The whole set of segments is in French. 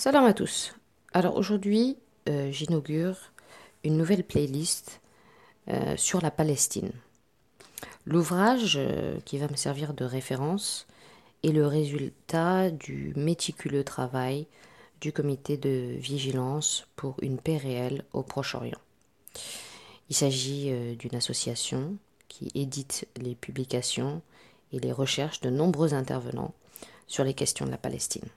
Salam à tous. Alors aujourd'hui, euh, j'inaugure une nouvelle playlist euh, sur la Palestine. L'ouvrage euh, qui va me servir de référence est le résultat du méticuleux travail du comité de vigilance pour une paix réelle au Proche-Orient. Il s'agit d'une association qui édite les publications et les recherches de nombreux intervenants sur les questions de la Palestine.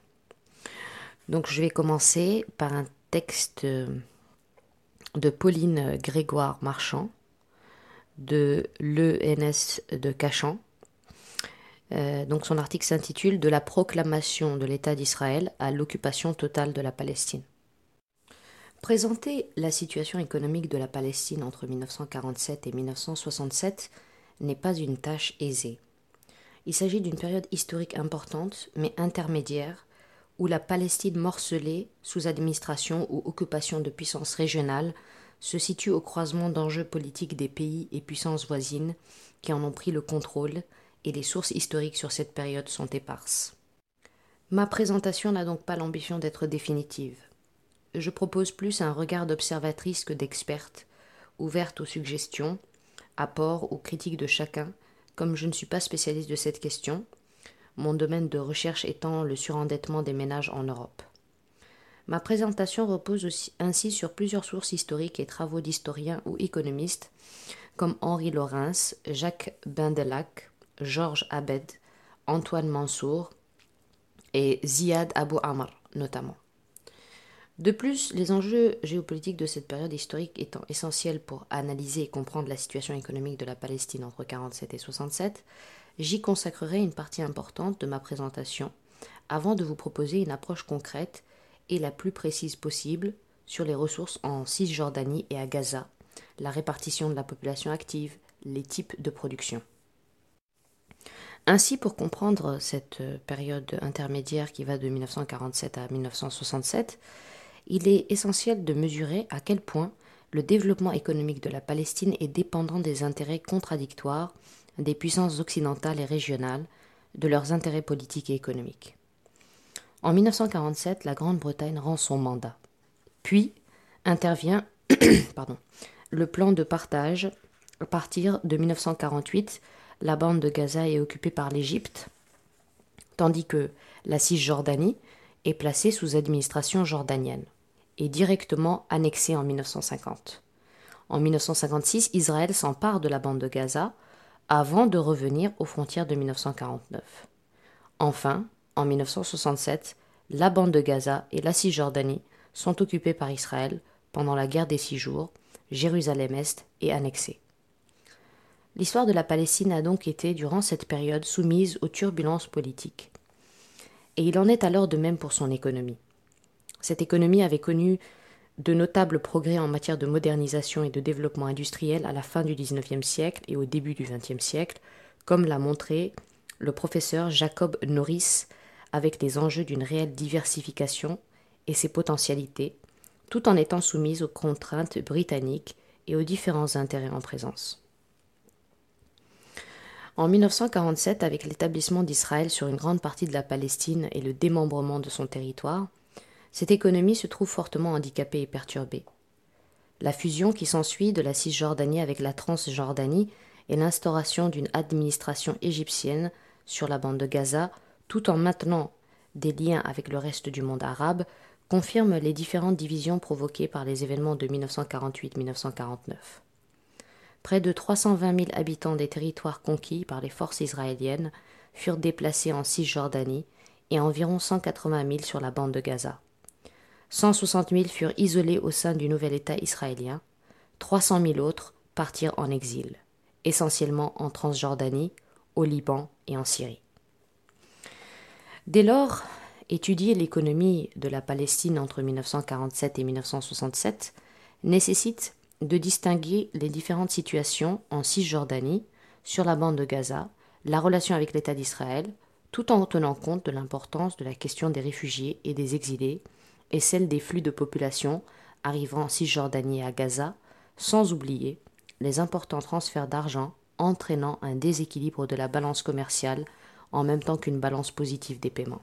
Donc je vais commencer par un texte de Pauline Grégoire Marchand de l'ENS de Cachan. Euh, donc son article s'intitule De la proclamation de l'État d'Israël à l'occupation totale de la Palestine. Présenter la situation économique de la Palestine entre 1947 et 1967 n'est pas une tâche aisée. Il s'agit d'une période historique importante, mais intermédiaire, où la Palestine morcelée, sous administration ou occupation de puissances régionales, se situe au croisement d'enjeux politiques des pays et puissances voisines qui en ont pris le contrôle, et les sources historiques sur cette période sont éparses. Ma présentation n'a donc pas l'ambition d'être définitive. Je propose plus un regard d'observatrice que d'experte, ouverte aux suggestions, apports ou critiques de chacun, comme je ne suis pas spécialiste de cette question, mon domaine de recherche étant le surendettement des ménages en Europe. Ma présentation repose aussi, ainsi sur plusieurs sources historiques et travaux d'historiens ou économistes comme Henri Laurens, Jacques Bindelac, Georges Abed, Antoine Mansour et Ziad Abou Amr notamment. De plus, les enjeux géopolitiques de cette période historique étant essentiels pour analyser et comprendre la situation économique de la Palestine entre 1947 et 1967, j'y consacrerai une partie importante de ma présentation avant de vous proposer une approche concrète et la plus précise possible sur les ressources en Cisjordanie et à Gaza, la répartition de la population active, les types de production. Ainsi, pour comprendre cette période intermédiaire qui va de 1947 à 1967, il est essentiel de mesurer à quel point le développement économique de la Palestine est dépendant des intérêts contradictoires des puissances occidentales et régionales, de leurs intérêts politiques et économiques. En 1947, la Grande-Bretagne rend son mandat. Puis intervient le plan de partage. À partir de 1948, la bande de Gaza est occupée par l'Égypte, tandis que la Cisjordanie est placée sous administration jordanienne et directement annexée en 1950. En 1956, Israël s'empare de la bande de Gaza avant de revenir aux frontières de 1949. Enfin, en 1967, la bande de Gaza et la Cisjordanie sont occupées par Israël pendant la guerre des six jours, Jérusalem-Est est annexée. L'histoire de la Palestine a donc été, durant cette période, soumise aux turbulences politiques. Et il en est alors de même pour son économie. Cette économie avait connu de notables progrès en matière de modernisation et de développement industriel à la fin du XIXe siècle et au début du XXe siècle, comme l'a montré le professeur Jacob Norris avec les enjeux d'une réelle diversification et ses potentialités, tout en étant soumise aux contraintes britanniques et aux différents intérêts en présence. En 1947, avec l'établissement d'Israël sur une grande partie de la Palestine et le démembrement de son territoire, cette économie se trouve fortement handicapée et perturbée. La fusion qui s'ensuit de la Cisjordanie avec la Transjordanie et l'instauration d'une administration égyptienne sur la bande de Gaza, tout en maintenant des liens avec le reste du monde arabe, confirme les différentes divisions provoquées par les événements de 1948-1949. Près de 320 000 habitants des territoires conquis par les forces israéliennes furent déplacés en Cisjordanie et environ 180 000 sur la bande de Gaza. 160 000 furent isolés au sein du nouvel État israélien, 300 000 autres partirent en exil, essentiellement en Transjordanie, au Liban et en Syrie. Dès lors, étudier l'économie de la Palestine entre 1947 et 1967 nécessite de distinguer les différentes situations en Cisjordanie, sur la bande de Gaza, la relation avec l'État d'Israël, tout en tenant compte de l'importance de la question des réfugiés et des exilés, et celle des flux de population arrivant en Cisjordanie et à Gaza, sans oublier les importants transferts d'argent entraînant un déséquilibre de la balance commerciale en même temps qu'une balance positive des paiements.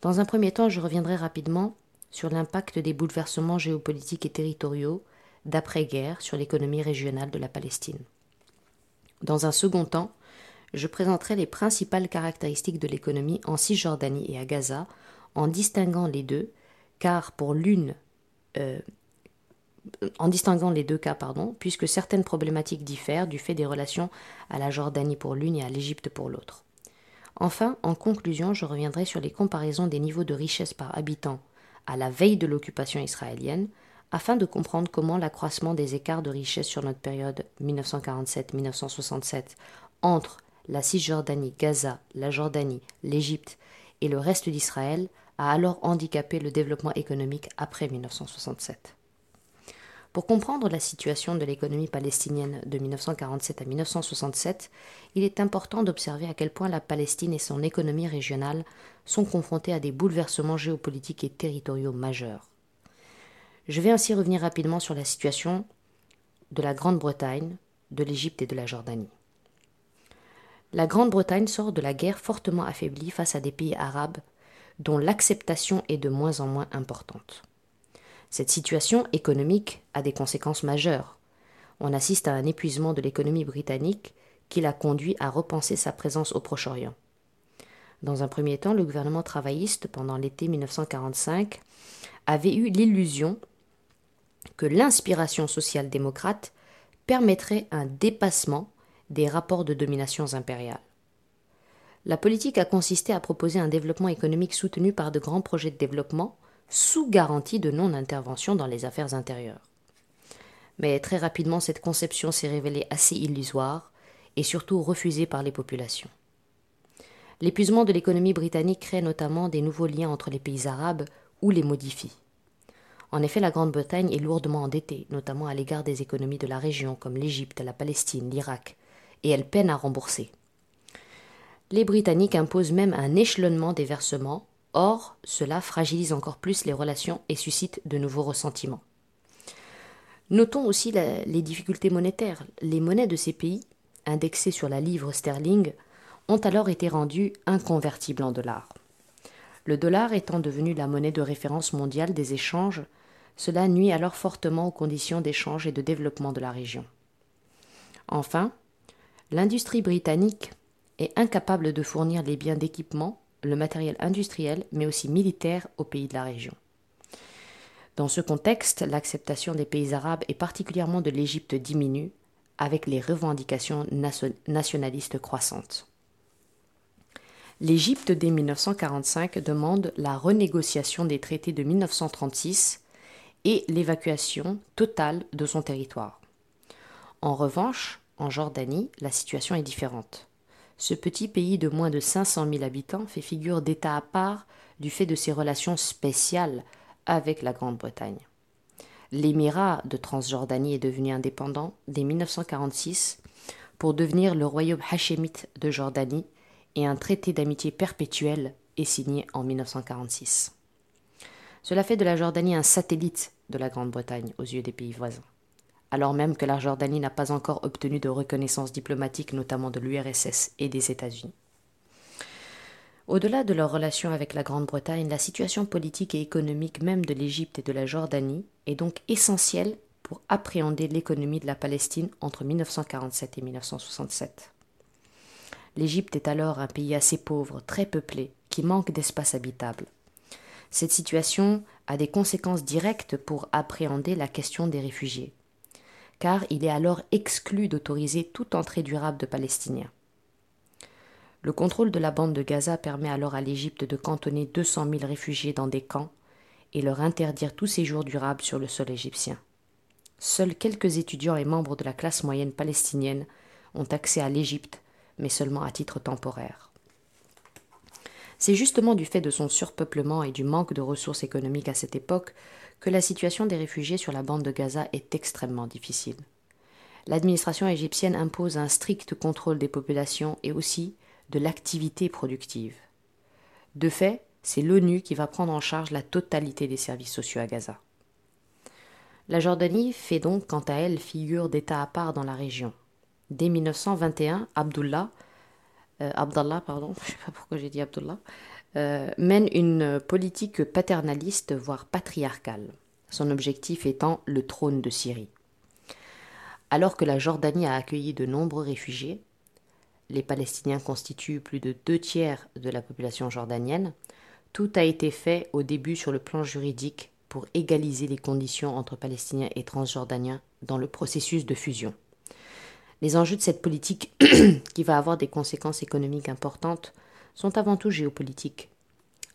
Dans un premier temps, je reviendrai rapidement sur l'impact des bouleversements géopolitiques et territoriaux d'après-guerre sur l'économie régionale de la Palestine. Dans un second temps, je présenterai les principales caractéristiques de l'économie en Cisjordanie et à Gaza, en distinguant les deux, car pour l'une, euh, en distinguant les deux cas, pardon, puisque certaines problématiques diffèrent du fait des relations à la Jordanie pour l'une et à l'Égypte pour l'autre. Enfin, en conclusion, je reviendrai sur les comparaisons des niveaux de richesse par habitant à la veille de l'occupation israélienne, afin de comprendre comment l'accroissement des écarts de richesse sur notre période 1947-1967 entre la Cisjordanie, Gaza, la Jordanie, l'Égypte et le reste d'Israël a alors handicapé le développement économique après 1967. Pour comprendre la situation de l'économie palestinienne de 1947 à 1967, il est important d'observer à quel point la Palestine et son économie régionale sont confrontées à des bouleversements géopolitiques et territoriaux majeurs. Je vais ainsi revenir rapidement sur la situation de la Grande-Bretagne, de l'Égypte et de la Jordanie. La Grande-Bretagne sort de la guerre fortement affaiblie face à des pays arabes dont l'acceptation est de moins en moins importante. Cette situation économique a des conséquences majeures. On assiste à un épuisement de l'économie britannique qui l'a conduit à repenser sa présence au Proche-Orient. Dans un premier temps, le gouvernement travailliste, pendant l'été 1945, avait eu l'illusion que l'inspiration social-démocrate permettrait un dépassement des rapports de domination impériales. La politique a consisté à proposer un développement économique soutenu par de grands projets de développement sous garantie de non-intervention dans les affaires intérieures. Mais très rapidement, cette conception s'est révélée assez illusoire et surtout refusée par les populations. L'épuisement de l'économie britannique crée notamment des nouveaux liens entre les pays arabes ou les modifie. En effet, la Grande-Bretagne est lourdement endettée, notamment à l'égard des économies de la région comme l'Égypte, la Palestine, l'Irak, et elle peine à rembourser. Les Britanniques imposent même un échelonnement des versements Or, cela fragilise encore plus les relations et suscite de nouveaux ressentiments. Notons aussi les difficultés monétaires. Les monnaies de ces pays, indexées sur la livre sterling, ont alors été rendues inconvertibles en dollars. Le dollar étant devenu la monnaie de référence mondiale des échanges, cela nuit alors fortement aux conditions d'échange et de développement de la région. Enfin, l'industrie britannique est incapable de fournir les biens d'équipement le matériel industriel, mais aussi militaire aux pays de la région. Dans ce contexte, l'acceptation des pays arabes et particulièrement de l'Égypte diminue, avec les revendications nationalistes croissantes. L'Égypte dès 1945 demande la renégociation des traités de 1936 et l'évacuation totale de son territoire. En revanche, en Jordanie, la situation est différente. Ce petit pays de moins de 500 000 habitants fait figure d'État à part du fait de ses relations spéciales avec la Grande-Bretagne. L'émirat de Transjordanie est devenu indépendant dès 1946 pour devenir le royaume hachémite de Jordanie et un traité d'amitié perpétuel est signé en 1946. Cela fait de la Jordanie un satellite de la Grande-Bretagne aux yeux des pays voisins alors même que la Jordanie n'a pas encore obtenu de reconnaissance diplomatique, notamment de l'URSS et des États-Unis. Au-delà de leur relation avec la Grande-Bretagne, la situation politique et économique même de l'Égypte et de la Jordanie est donc essentielle pour appréhender l'économie de la Palestine entre 1947 et 1967. L'Égypte est alors un pays assez pauvre, très peuplé, qui manque d'espace habitable. Cette situation a des conséquences directes pour appréhender la question des réfugiés car il est alors exclu d'autoriser toute entrée durable de Palestiniens. Le contrôle de la bande de Gaza permet alors à l'Égypte de cantonner 200 000 réfugiés dans des camps et leur interdire tout séjour durable sur le sol égyptien. Seuls quelques étudiants et membres de la classe moyenne palestinienne ont accès à l'Égypte, mais seulement à titre temporaire. C'est justement du fait de son surpeuplement et du manque de ressources économiques à cette époque que la situation des réfugiés sur la bande de Gaza est extrêmement difficile. L'administration égyptienne impose un strict contrôle des populations et aussi de l'activité productive. De fait, c'est l'ONU qui va prendre en charge la totalité des services sociaux à Gaza. La Jordanie fait donc quant à elle figure d'État à part dans la région. Dès 1921, Abdullah, euh, Abdallah, pardon, je sais pas pourquoi j'ai dit Abdullah, euh, mène une politique paternaliste, voire patriarcale, son objectif étant le trône de Syrie. Alors que la Jordanie a accueilli de nombreux réfugiés, les Palestiniens constituent plus de deux tiers de la population jordanienne, tout a été fait au début sur le plan juridique pour égaliser les conditions entre Palestiniens et Transjordaniens dans le processus de fusion. Les enjeux de cette politique, qui va avoir des conséquences économiques importantes, sont avant tout géopolitiques.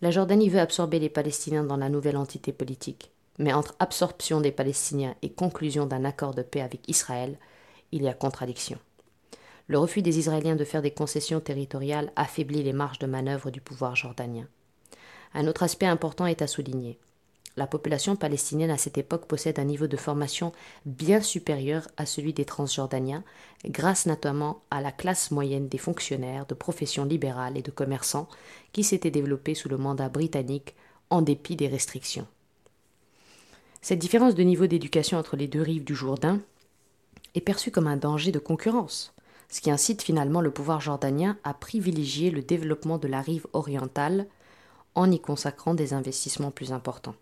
La Jordanie veut absorber les Palestiniens dans la nouvelle entité politique, mais entre absorption des Palestiniens et conclusion d'un accord de paix avec Israël, il y a contradiction. Le refus des Israéliens de faire des concessions territoriales affaiblit les marges de manœuvre du pouvoir jordanien. Un autre aspect important est à souligner. La population palestinienne à cette époque possède un niveau de formation bien supérieur à celui des Transjordaniens, grâce notamment à la classe moyenne des fonctionnaires, de professions libérales et de commerçants qui s'était développée sous le mandat britannique en dépit des restrictions. Cette différence de niveau d'éducation entre les deux rives du Jourdain est perçue comme un danger de concurrence, ce qui incite finalement le pouvoir jordanien à privilégier le développement de la rive orientale en y consacrant des investissements plus importants.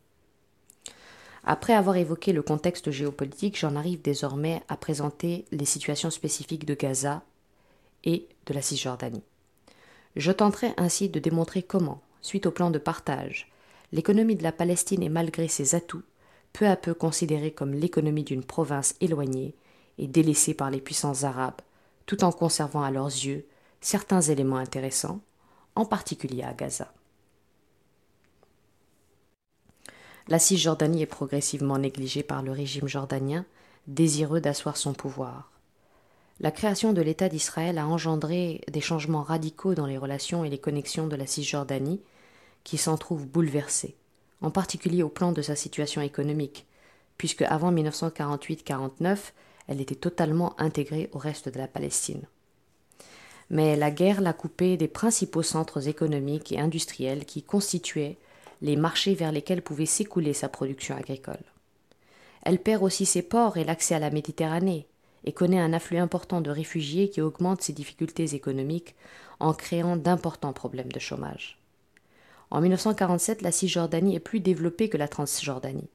Après avoir évoqué le contexte géopolitique, j'en arrive désormais à présenter les situations spécifiques de Gaza et de la Cisjordanie. Je tenterai ainsi de démontrer comment, suite au plan de partage, l'économie de la Palestine est malgré ses atouts peu à peu considérée comme l'économie d'une province éloignée et délaissée par les puissances arabes, tout en conservant à leurs yeux certains éléments intéressants, en particulier à Gaza. La Cisjordanie est progressivement négligée par le régime jordanien, désireux d'asseoir son pouvoir. La création de l'État d'Israël a engendré des changements radicaux dans les relations et les connexions de la Cisjordanie, qui s'en trouvent bouleversées, en particulier au plan de sa situation économique, puisque avant 1948-49, elle était totalement intégrée au reste de la Palestine. Mais la guerre l'a coupée des principaux centres économiques et industriels qui constituaient les marchés vers lesquels pouvait s'écouler sa production agricole. Elle perd aussi ses ports et l'accès à la Méditerranée, et connaît un afflux important de réfugiés qui augmente ses difficultés économiques en créant d'importants problèmes de chômage. En 1947, la Cisjordanie est plus développée que la Transjordanie.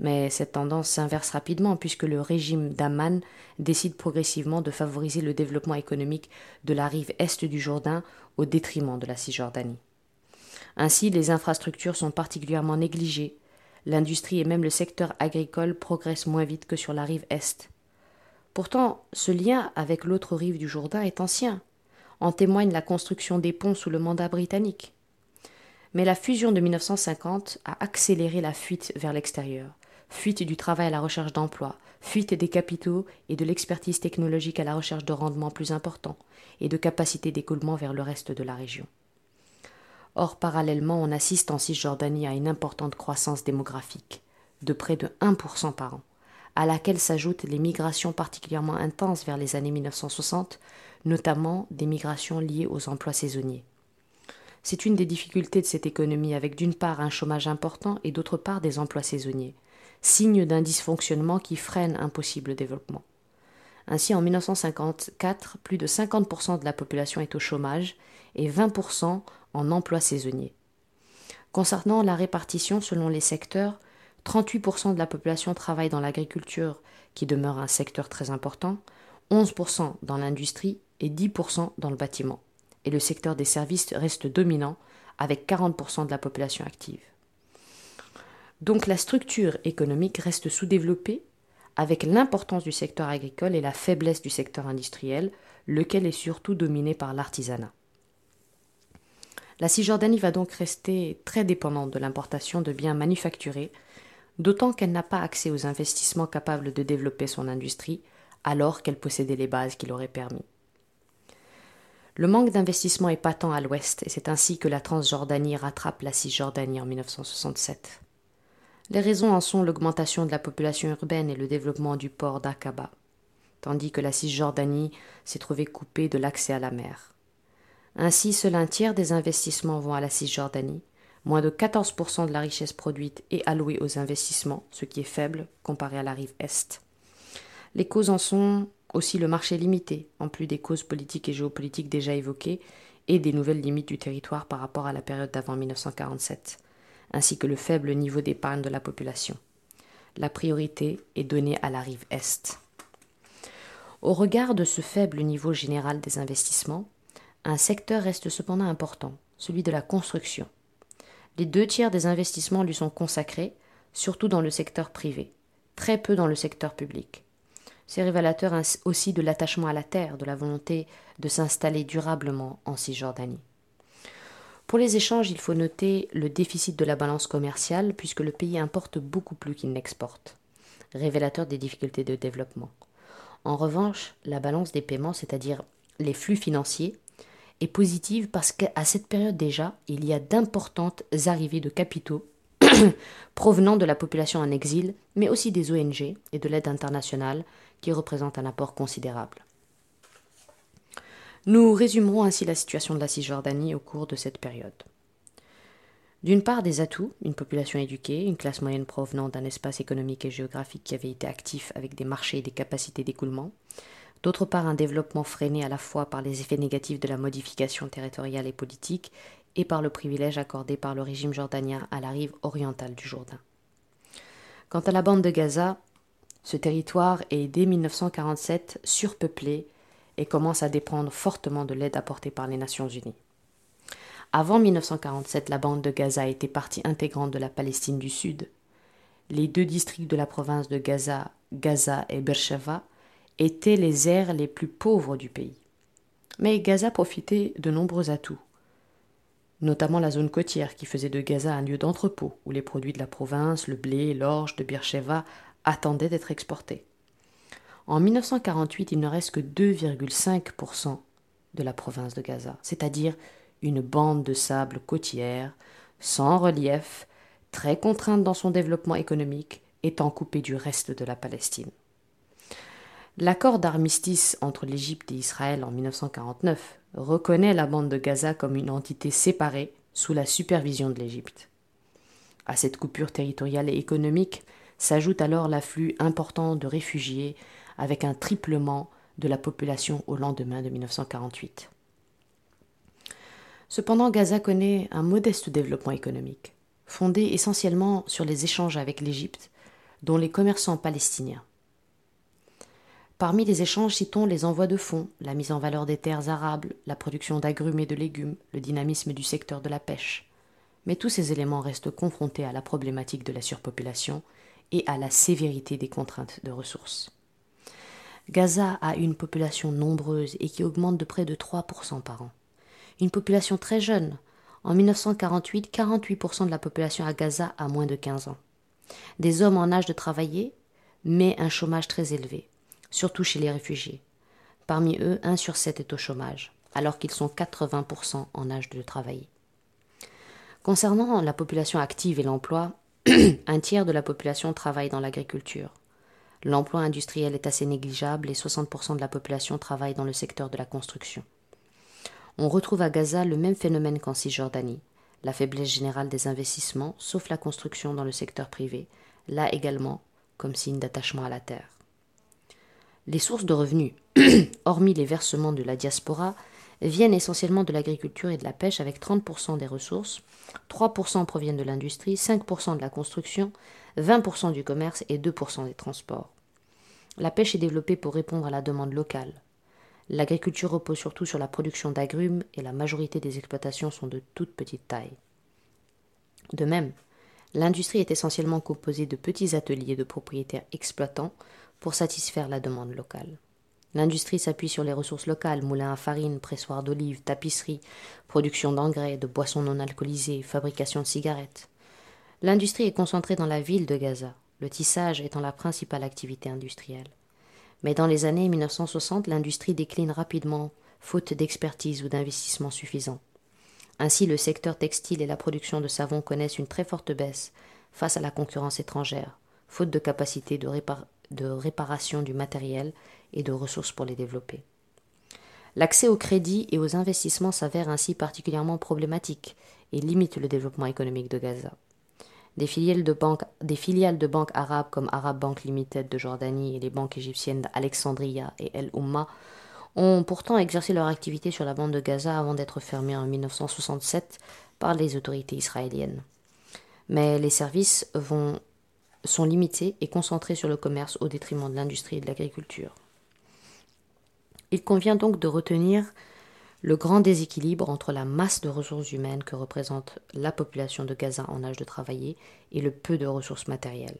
Mais cette tendance s'inverse rapidement puisque le régime d'Amman décide progressivement de favoriser le développement économique de la rive est du Jourdain au détriment de la Cisjordanie. Ainsi, les infrastructures sont particulièrement négligées. L'industrie et même le secteur agricole progressent moins vite que sur la rive est. Pourtant, ce lien avec l'autre rive du Jourdain est ancien. En témoigne la construction des ponts sous le mandat britannique. Mais la fusion de 1950 a accéléré la fuite vers l'extérieur, fuite du travail à la recherche d'emploi, fuite des capitaux et de l'expertise technologique à la recherche de rendements plus importants et de capacités d'écoulement vers le reste de la région. Or, parallèlement, on assiste en Cisjordanie à une importante croissance démographique, de près de 1% par an, à laquelle s'ajoutent les migrations particulièrement intenses vers les années 1960, notamment des migrations liées aux emplois saisonniers. C'est une des difficultés de cette économie, avec d'une part un chômage important et d'autre part des emplois saisonniers, signe d'un dysfonctionnement qui freine un possible développement. Ainsi, en 1954, plus de 50% de la population est au chômage et 20% en emploi saisonnier. Concernant la répartition selon les secteurs, 38% de la population travaille dans l'agriculture, qui demeure un secteur très important, 11% dans l'industrie et 10% dans le bâtiment. Et le secteur des services reste dominant, avec 40% de la population active. Donc la structure économique reste sous-développée, avec l'importance du secteur agricole et la faiblesse du secteur industriel, lequel est surtout dominé par l'artisanat. La Cisjordanie va donc rester très dépendante de l'importation de biens manufacturés, d'autant qu'elle n'a pas accès aux investissements capables de développer son industrie, alors qu'elle possédait les bases qui l'auraient permis. Le manque d'investissement est patent à l'ouest, et c'est ainsi que la Transjordanie rattrape la Cisjordanie en 1967. Les raisons en sont l'augmentation de la population urbaine et le développement du port d'Aqaba, tandis que la Cisjordanie s'est trouvée coupée de l'accès à la mer. Ainsi, seul un tiers des investissements vont à la Cisjordanie, moins de 14% de la richesse produite est allouée aux investissements, ce qui est faible comparé à la rive Est. Les causes en sont aussi le marché limité, en plus des causes politiques et géopolitiques déjà évoquées, et des nouvelles limites du territoire par rapport à la période d'avant 1947, ainsi que le faible niveau d'épargne de la population. La priorité est donnée à la rive Est. Au regard de ce faible niveau général des investissements, un secteur reste cependant important, celui de la construction. Les deux tiers des investissements lui sont consacrés, surtout dans le secteur privé, très peu dans le secteur public. C'est révélateur aussi de l'attachement à la terre, de la volonté de s'installer durablement en Cisjordanie. Pour les échanges, il faut noter le déficit de la balance commerciale, puisque le pays importe beaucoup plus qu'il n'exporte, révélateur des difficultés de développement. En revanche, la balance des paiements, c'est-à-dire les flux financiers, est positive parce qu'à cette période déjà, il y a d'importantes arrivées de capitaux provenant de la population en exil, mais aussi des ONG et de l'aide internationale, qui représentent un apport considérable. Nous résumerons ainsi la situation de la Cisjordanie au cours de cette période. D'une part, des atouts, une population éduquée, une classe moyenne provenant d'un espace économique et géographique qui avait été actif avec des marchés et des capacités d'écoulement. D'autre part, un développement freiné à la fois par les effets négatifs de la modification territoriale et politique et par le privilège accordé par le régime jordanien à la rive orientale du Jourdain. Quant à la bande de Gaza, ce territoire est dès 1947 surpeuplé et commence à dépendre fortement de l'aide apportée par les Nations Unies. Avant 1947, la bande de Gaza était partie intégrante de la Palestine du Sud. Les deux districts de la province de Gaza, Gaza et Beersheba, étaient les aires les plus pauvres du pays. Mais Gaza profitait de nombreux atouts, notamment la zone côtière qui faisait de Gaza un lieu d'entrepôt où les produits de la province, le blé, l'orge de Beersheba attendaient d'être exportés. En 1948, il ne reste que 2,5% de la province de Gaza, c'est-à-dire une bande de sable côtière, sans relief, très contrainte dans son développement économique, étant coupée du reste de la Palestine. L'accord d'armistice entre l'Égypte et Israël en 1949 reconnaît la bande de Gaza comme une entité séparée sous la supervision de l'Égypte. À cette coupure territoriale et économique s'ajoute alors l'afflux important de réfugiés avec un triplement de la population au lendemain de 1948. Cependant, Gaza connaît un modeste développement économique, fondé essentiellement sur les échanges avec l'Égypte, dont les commerçants palestiniens. Parmi les échanges, citons les envois de fonds, la mise en valeur des terres arables, la production d'agrumes et de légumes, le dynamisme du secteur de la pêche. Mais tous ces éléments restent confrontés à la problématique de la surpopulation et à la sévérité des contraintes de ressources. Gaza a une population nombreuse et qui augmente de près de 3% par an. Une population très jeune. En 1948, 48% de la population à Gaza a moins de 15 ans. Des hommes en âge de travailler, mais un chômage très élevé, surtout chez les réfugiés. Parmi eux, 1 sur 7 est au chômage, alors qu'ils sont 80% en âge de travailler. Concernant la population active et l'emploi, un tiers de la population travaille dans l'agriculture. L'emploi industriel est assez négligeable et 60% de la population travaille dans le secteur de la construction. On retrouve à Gaza le même phénomène qu'en Cisjordanie, la faiblesse générale des investissements, sauf la construction dans le secteur privé, là également comme signe d'attachement à la terre. Les sources de revenus, hormis les versements de la diaspora, viennent essentiellement de l'agriculture et de la pêche avec 30% des ressources, 3% proviennent de l'industrie, 5% de la construction, 20% du commerce et 2% des transports. La pêche est développée pour répondre à la demande locale. L'agriculture repose surtout sur la production d'agrumes et la majorité des exploitations sont de toute petite taille. De même, l'industrie est essentiellement composée de petits ateliers de propriétaires exploitants pour satisfaire la demande locale. L'industrie s'appuie sur les ressources locales, moulins à farine, pressoirs d'olives, tapisseries, production d'engrais, de boissons non alcoolisées, fabrication de cigarettes. L'industrie est concentrée dans la ville de Gaza, le tissage étant la principale activité industrielle. Mais dans les années 1960, l'industrie décline rapidement, faute d'expertise ou d'investissement suffisant. Ainsi, le secteur textile et la production de savon connaissent une très forte baisse face à la concurrence étrangère, faute de capacité de, de réparation du matériel et de ressources pour les développer. L'accès au crédit et aux investissements s'avère ainsi particulièrement problématique et limite le développement économique de Gaza. Des filiales de banques, arabes comme Arab Bank Limited de Jordanie et les banques égyptiennes d'Alexandria et El Oumma ont pourtant exercé leur activité sur la bande de Gaza avant d'être fermés en 1967 par les autorités israéliennes. Mais les services sont limités et concentrés sur le commerce au détriment de l'industrie et de l'agriculture. Il convient donc de retenir le grand déséquilibre entre la masse de ressources humaines que représente la population de Gaza en âge de travailler et le peu de ressources matérielles,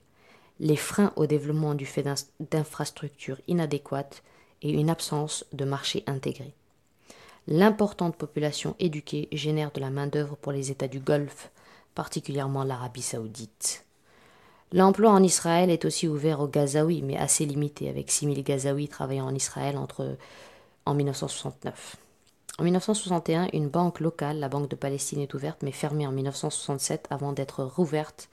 les freins au développement du fait d'infrastructures inadéquates et une absence de marché intégré. L'importante population éduquée génère de la main-d'œuvre pour les États du Golfe, particulièrement l'Arabie saoudite. L'emploi en Israël est aussi ouvert aux Gazaouis, mais assez limité, avec 6000 Gazaouis travaillant en Israël en 1969. En 1961, une banque locale, la Banque de Palestine, est ouverte, mais fermée en 1967 avant d'être rouverte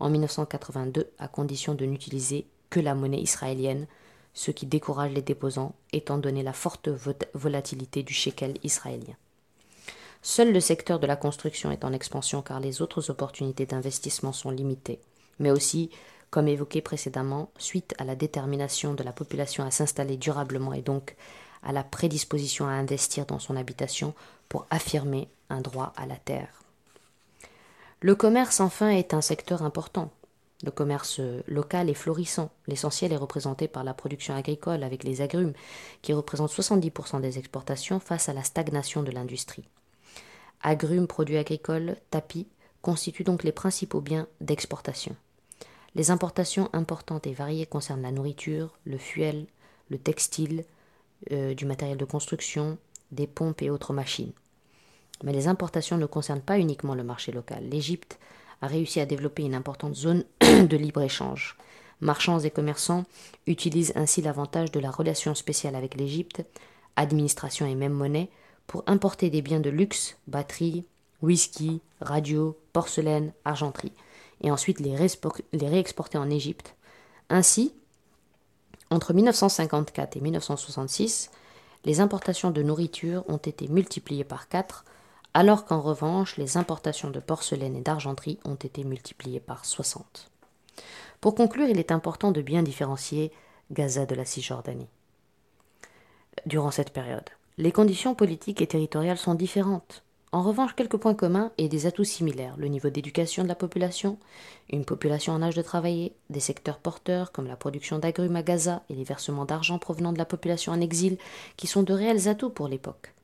en 1982 à condition de n'utiliser que la monnaie israélienne, ce qui décourage les déposants étant donné la forte volatilité du shekel israélien. Seul le secteur de la construction est en expansion car les autres opportunités d'investissement sont limitées, mais aussi, comme évoqué précédemment, suite à la détermination de la population à s'installer durablement et donc à la prédisposition à investir dans son habitation pour affirmer un droit à la terre. Le commerce, enfin, est un secteur important. Le commerce local est florissant. L'essentiel est représenté par la production agricole avec les agrumes, qui représentent 70% des exportations face à la stagnation de l'industrie. Agrumes, produits agricoles, tapis constituent donc les principaux biens d'exportation. Les importations importantes et variées concernent la nourriture, le fuel, le textile, euh, du matériel de construction, des pompes et autres machines. Mais les importations ne concernent pas uniquement le marché local. L'Égypte a réussi à développer une importante zone de libre-échange. Marchands et commerçants utilisent ainsi l'avantage de la relation spéciale avec l'Égypte, administration et même monnaie, pour importer des biens de luxe, batteries, whisky, radio, porcelaine, argenterie, et ensuite les, réexporter en Égypte. Ainsi, entre 1954 et 1966, les importations de nourriture ont été multipliées par 4 alors qu'en revanche les importations de porcelaine et d'argenterie ont été multipliées par 60. Pour conclure, il est important de bien différencier Gaza de la Cisjordanie. Durant cette période, les conditions politiques et territoriales sont différentes. En revanche, quelques points communs et des atouts similaires le niveau d'éducation de la population, une population en âge de travailler, des secteurs porteurs comme la production d'agrumes à Gaza et les versements d'argent provenant de la population en exil, qui sont de réels atouts pour l'époque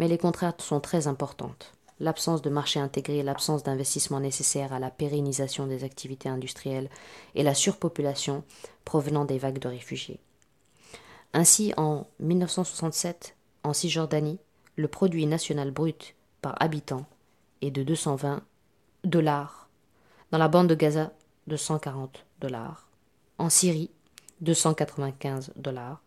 mais les contraintes sont très importantes. L'absence de marché intégré, l'absence d'investissement nécessaire à la pérennisation des activités industrielles et la surpopulation provenant des vagues de réfugiés. Ainsi, en 1967, en Cisjordanie, le produit national brut par habitant est de 220 dollars, dans la bande de Gaza, de 140 dollars, en Syrie, de 195 dollars,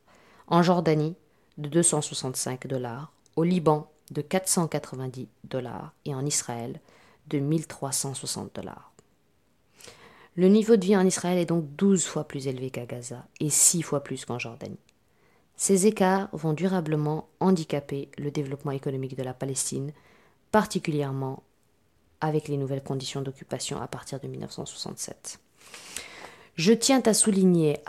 en Jordanie, de 265 dollars, au Liban de 490 dollars. Et en Israël de 1360 dollars. Le niveau de vie en Israël est donc 12 fois plus élevé qu'à Gaza et 6 fois plus qu'en Jordanie. Ces écarts vont durablement handicaper le développement économique de la Palestine, particulièrement avec les nouvelles conditions d'occupation à partir de 1967. Je tiens à souligner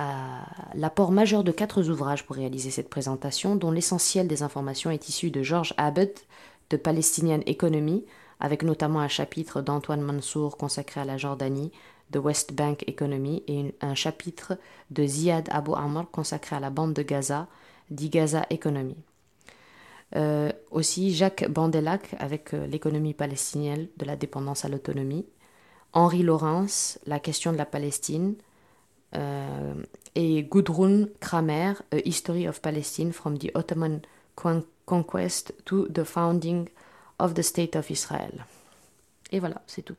l'apport majeur de quatre ouvrages pour réaliser cette présentation, dont l'essentiel des informations est issu de George Abbott, de Palestinian Economy, avec notamment un chapitre d'Antoine Mansour consacré à la Jordanie, de West Bank Economy, et un chapitre de Ziad Abu Amr consacré à la bande de Gaza, dit Gaza Economy. Euh, aussi Jacques Bandelac avec euh, l'économie palestinienne de la dépendance à l'autonomie, Henri Laurence, la question de la Palestine, euh, et Gudrun Kramer, A History of Palestine from the Ottoman Conquest to the Founding of the State of Israel. Et voilà, c'est tout.